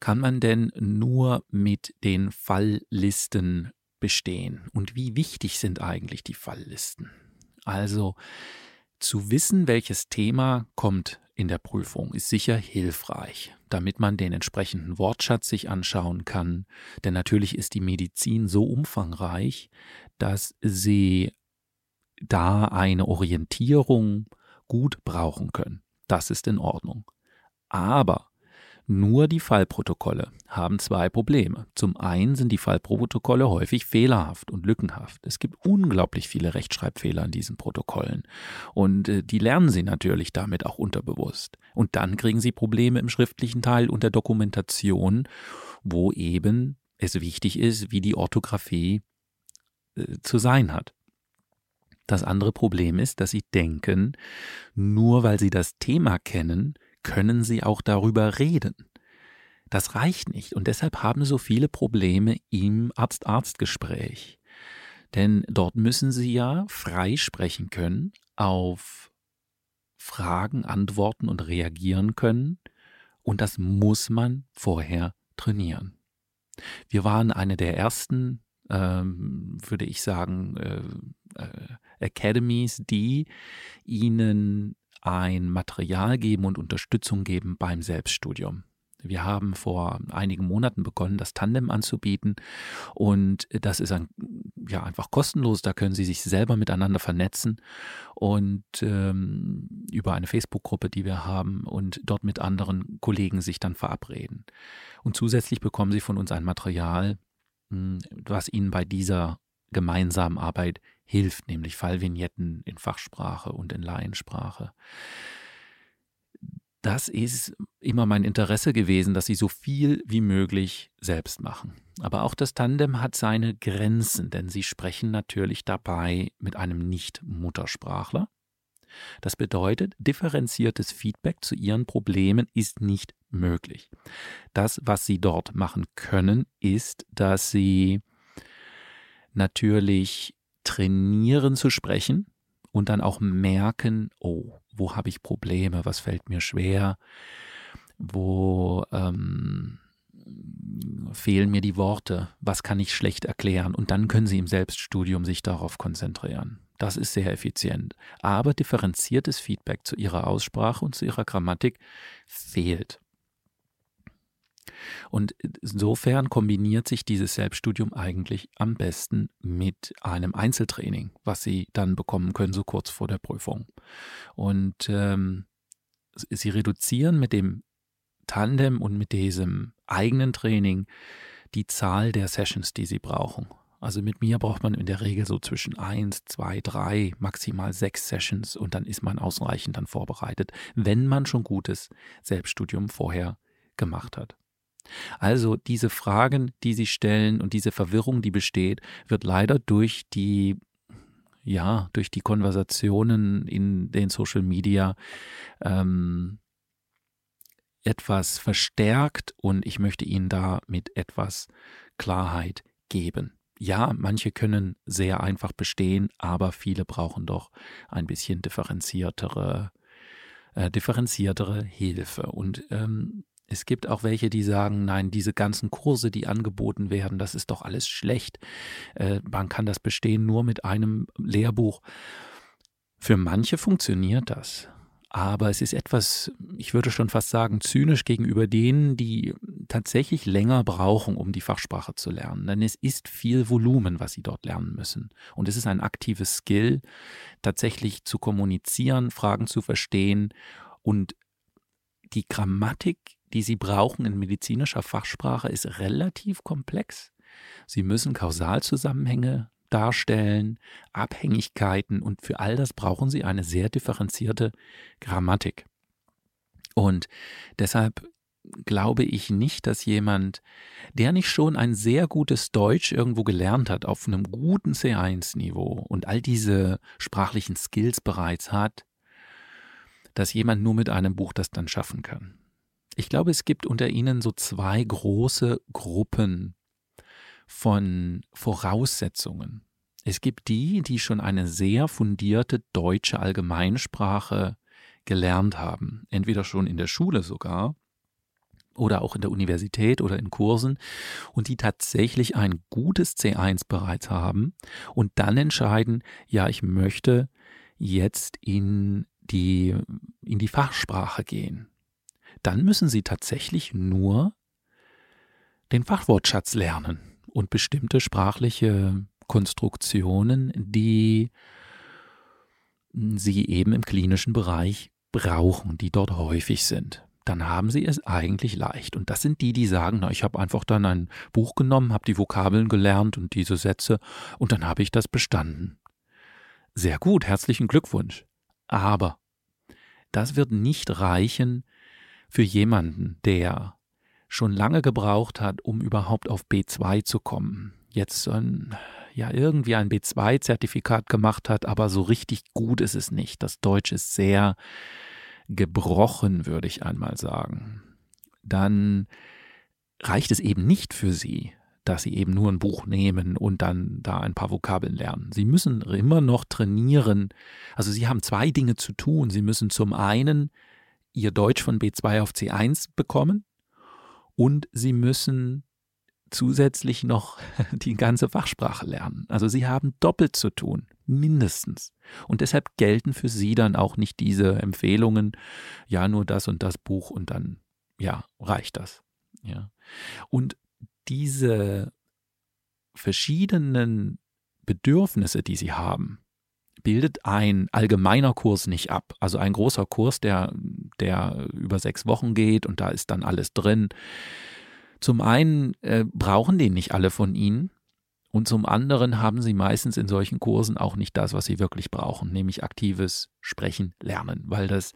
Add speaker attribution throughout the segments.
Speaker 1: kann man denn nur mit den Falllisten bestehen? Und wie wichtig sind eigentlich die Falllisten? Also zu wissen, welches Thema kommt in der Prüfung, ist sicher hilfreich, damit man den entsprechenden Wortschatz sich anschauen kann. Denn natürlich ist die Medizin so umfangreich, dass sie da eine Orientierung gut brauchen können. Das ist in Ordnung. Aber nur die Fallprotokolle haben zwei Probleme. Zum einen sind die Fallprotokolle häufig fehlerhaft und lückenhaft. Es gibt unglaublich viele Rechtschreibfehler in diesen Protokollen. Und äh, die lernen sie natürlich damit auch unterbewusst. Und dann kriegen sie Probleme im schriftlichen Teil und der Dokumentation, wo eben es wichtig ist, wie die Orthographie äh, zu sein hat. Das andere Problem ist, dass sie denken, nur weil sie das Thema kennen, können sie auch darüber reden. Das reicht nicht und deshalb haben so viele Probleme im Arzt-Arzt-Gespräch. Denn dort müssen sie ja frei sprechen können, auf Fragen antworten und reagieren können und das muss man vorher trainieren. Wir waren eine der ersten, ähm, würde ich sagen, äh, äh, Academies, die ihnen ein Material geben und Unterstützung geben beim Selbststudium. Wir haben vor einigen Monaten begonnen, das Tandem anzubieten und das ist ein, ja einfach kostenlos. Da können Sie sich selber miteinander vernetzen und ähm, über eine Facebook-Gruppe, die wir haben und dort mit anderen Kollegen sich dann verabreden. Und zusätzlich bekommen Sie von uns ein Material, hm, was Ihnen bei dieser gemeinsamen Arbeit hilft, nämlich Fallvignetten in Fachsprache und in Laiensprache. Das ist immer mein Interesse gewesen, dass sie so viel wie möglich selbst machen. Aber auch das Tandem hat seine Grenzen, denn sie sprechen natürlich dabei mit einem Nicht-Muttersprachler. Das bedeutet, differenziertes Feedback zu ihren Problemen ist nicht möglich. Das, was sie dort machen können, ist, dass sie natürlich trainieren zu sprechen und dann auch merken, oh, wo habe ich Probleme, was fällt mir schwer, wo ähm, fehlen mir die Worte, was kann ich schlecht erklären und dann können Sie im Selbststudium sich darauf konzentrieren. Das ist sehr effizient. Aber differenziertes Feedback zu Ihrer Aussprache und zu Ihrer Grammatik fehlt. Und insofern kombiniert sich dieses Selbststudium eigentlich am besten mit einem Einzeltraining, was Sie dann bekommen können, so kurz vor der Prüfung. Und ähm, Sie reduzieren mit dem Tandem und mit diesem eigenen Training die Zahl der Sessions, die Sie brauchen. Also mit mir braucht man in der Regel so zwischen eins, zwei, drei, maximal sechs Sessions und dann ist man ausreichend dann vorbereitet, wenn man schon gutes Selbststudium vorher gemacht hat. Also diese Fragen, die sie stellen und diese Verwirrung, die besteht, wird leider durch die ja, durch die Konversationen in den Social Media ähm, etwas verstärkt und ich möchte Ihnen da mit etwas Klarheit geben. Ja, manche können sehr einfach bestehen, aber viele brauchen doch ein bisschen differenziertere, äh, differenziertere Hilfe. Und ähm, es gibt auch welche, die sagen, nein, diese ganzen Kurse, die angeboten werden, das ist doch alles schlecht. Äh, man kann das bestehen nur mit einem Lehrbuch. Für manche funktioniert das. Aber es ist etwas, ich würde schon fast sagen, zynisch gegenüber denen, die tatsächlich länger brauchen, um die Fachsprache zu lernen. Denn es ist viel Volumen, was sie dort lernen müssen. Und es ist ein aktives Skill, tatsächlich zu kommunizieren, Fragen zu verstehen und die Grammatik die Sie brauchen in medizinischer Fachsprache, ist relativ komplex. Sie müssen Kausalzusammenhänge darstellen, Abhängigkeiten und für all das brauchen Sie eine sehr differenzierte Grammatik. Und deshalb glaube ich nicht, dass jemand, der nicht schon ein sehr gutes Deutsch irgendwo gelernt hat, auf einem guten C1-Niveau und all diese sprachlichen Skills bereits hat, dass jemand nur mit einem Buch das dann schaffen kann. Ich glaube, es gibt unter ihnen so zwei große Gruppen von Voraussetzungen. Es gibt die, die schon eine sehr fundierte deutsche Allgemeinsprache gelernt haben, entweder schon in der Schule sogar oder auch in der Universität oder in Kursen und die tatsächlich ein gutes C1 bereits haben und dann entscheiden, ja, ich möchte jetzt in die, in die Fachsprache gehen. Dann müssen sie tatsächlich nur den Fachwortschatz lernen und bestimmte sprachliche Konstruktionen, die sie eben im klinischen Bereich brauchen, die dort häufig sind. Dann haben sie es eigentlich leicht. Und das sind die, die sagen, na, ich habe einfach dann ein Buch genommen, habe die Vokabeln gelernt und diese Sätze und dann habe ich das bestanden. Sehr gut, herzlichen Glückwunsch. Aber das wird nicht reichen für jemanden, der schon lange gebraucht hat, um überhaupt auf B2 zu kommen. Jetzt ein, ja irgendwie ein B2-Zertifikat gemacht hat, aber so richtig gut ist es nicht. Das Deutsch ist sehr gebrochen, würde ich einmal sagen. Dann reicht es eben nicht für Sie, dass Sie eben nur ein Buch nehmen und dann da ein paar Vokabeln lernen. Sie müssen immer noch trainieren. Also Sie haben zwei Dinge zu tun. Sie müssen zum einen Ihr Deutsch von B2 auf C1 bekommen und sie müssen zusätzlich noch die ganze Fachsprache lernen. Also sie haben doppelt zu tun, mindestens. Und deshalb gelten für sie dann auch nicht diese Empfehlungen, ja, nur das und das Buch und dann, ja, reicht das. Ja. Und diese verschiedenen Bedürfnisse, die sie haben, bildet ein allgemeiner Kurs nicht ab. Also ein großer Kurs, der, der über sechs Wochen geht und da ist dann alles drin. Zum einen äh, brauchen den nicht alle von Ihnen und zum anderen haben Sie meistens in solchen Kursen auch nicht das, was Sie wirklich brauchen, nämlich aktives Sprechen lernen, weil das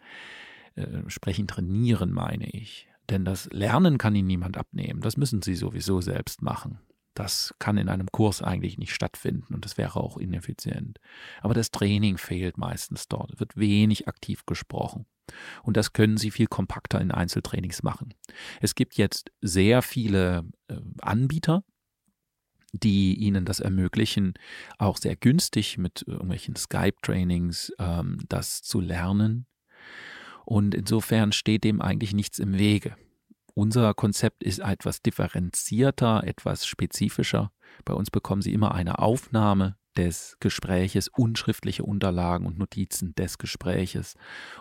Speaker 1: äh, Sprechen trainieren meine ich. Denn das Lernen kann Ihnen niemand abnehmen, das müssen Sie sowieso selbst machen. Das kann in einem Kurs eigentlich nicht stattfinden und das wäre auch ineffizient. Aber das Training fehlt meistens dort, es wird wenig aktiv gesprochen. Und das können Sie viel kompakter in Einzeltrainings machen. Es gibt jetzt sehr viele äh, Anbieter, die Ihnen das ermöglichen, auch sehr günstig mit irgendwelchen Skype-Trainings ähm, das zu lernen. Und insofern steht dem eigentlich nichts im Wege. Unser Konzept ist etwas differenzierter, etwas spezifischer. Bei uns bekommen Sie immer eine Aufnahme des Gespräches, unschriftliche Unterlagen und Notizen des Gespräches.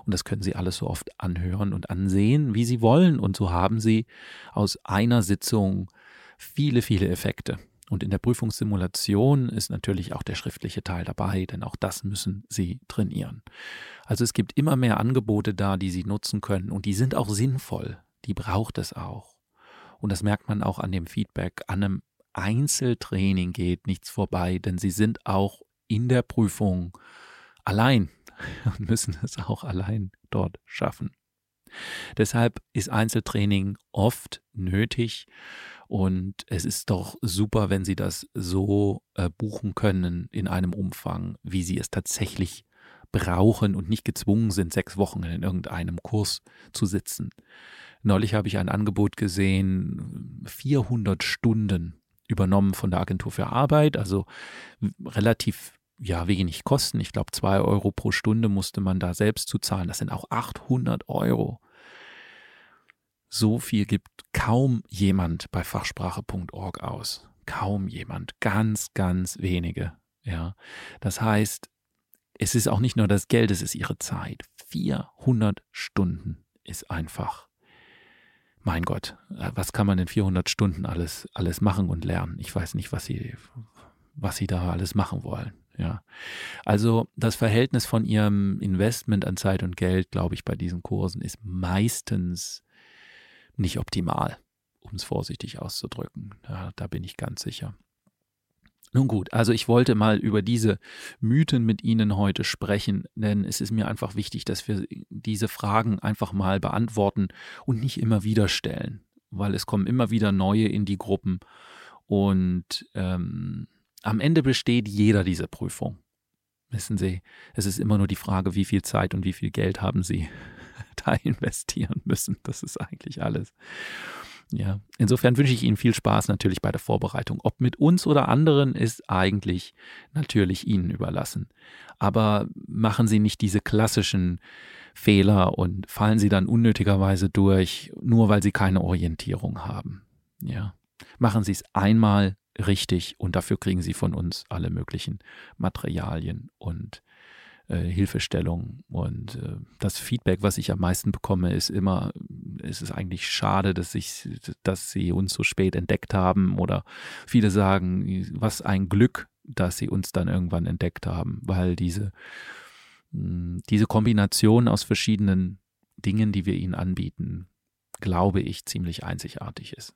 Speaker 1: Und das können Sie alles so oft anhören und ansehen, wie Sie wollen. Und so haben Sie aus einer Sitzung viele, viele Effekte. Und in der Prüfungssimulation ist natürlich auch der schriftliche Teil dabei, denn auch das müssen Sie trainieren. Also es gibt immer mehr Angebote da, die Sie nutzen können und die sind auch sinnvoll die braucht es auch. Und das merkt man auch an dem Feedback. An einem Einzeltraining geht nichts vorbei, denn sie sind auch in der Prüfung allein und müssen es auch allein dort schaffen. Deshalb ist Einzeltraining oft nötig und es ist doch super, wenn Sie das so äh, buchen können in einem Umfang, wie Sie es tatsächlich brauchen und nicht gezwungen sind, sechs Wochen in irgendeinem Kurs zu sitzen. Neulich habe ich ein Angebot gesehen, 400 Stunden übernommen von der Agentur für Arbeit, also relativ ja wenig Kosten. Ich glaube, zwei Euro pro Stunde musste man da selbst zu zahlen. Das sind auch 800 Euro. So viel gibt kaum jemand bei fachsprache.org aus. Kaum jemand. Ganz, ganz wenige. Ja. Das heißt, es ist auch nicht nur das Geld, es ist ihre Zeit. 400 Stunden ist einfach mein Gott, äh, was kann man in 400 Stunden alles, alles machen und lernen? Ich weiß nicht, was sie, was sie da alles machen wollen. Ja. Also das Verhältnis von ihrem Investment an Zeit und Geld, glaube ich, bei diesen Kursen ist meistens nicht optimal, um es vorsichtig auszudrücken. Ja, da bin ich ganz sicher. Nun gut, also ich wollte mal über diese Mythen mit Ihnen heute sprechen, denn es ist mir einfach wichtig, dass wir diese Fragen einfach mal beantworten und nicht immer wieder stellen, weil es kommen immer wieder neue in die Gruppen und ähm, am Ende besteht jeder diese Prüfung. Wissen Sie, es ist immer nur die Frage, wie viel Zeit und wie viel Geld haben Sie da investieren müssen. Das ist eigentlich alles. Ja, insofern wünsche ich Ihnen viel Spaß natürlich bei der Vorbereitung. Ob mit uns oder anderen ist eigentlich natürlich Ihnen überlassen. Aber machen Sie nicht diese klassischen Fehler und fallen Sie dann unnötigerweise durch, nur weil Sie keine Orientierung haben. Ja, machen Sie es einmal richtig und dafür kriegen Sie von uns alle möglichen Materialien und äh, Hilfestellung. Und äh, das Feedback, was ich am meisten bekomme, ist immer, ist es eigentlich schade, dass ich, dass sie uns so spät entdeckt haben. Oder viele sagen, was ein Glück, dass sie uns dann irgendwann entdeckt haben, weil diese, hm, diese Kombination aus verschiedenen Dingen, die wir ihnen anbieten, glaube ich, ziemlich einzigartig ist.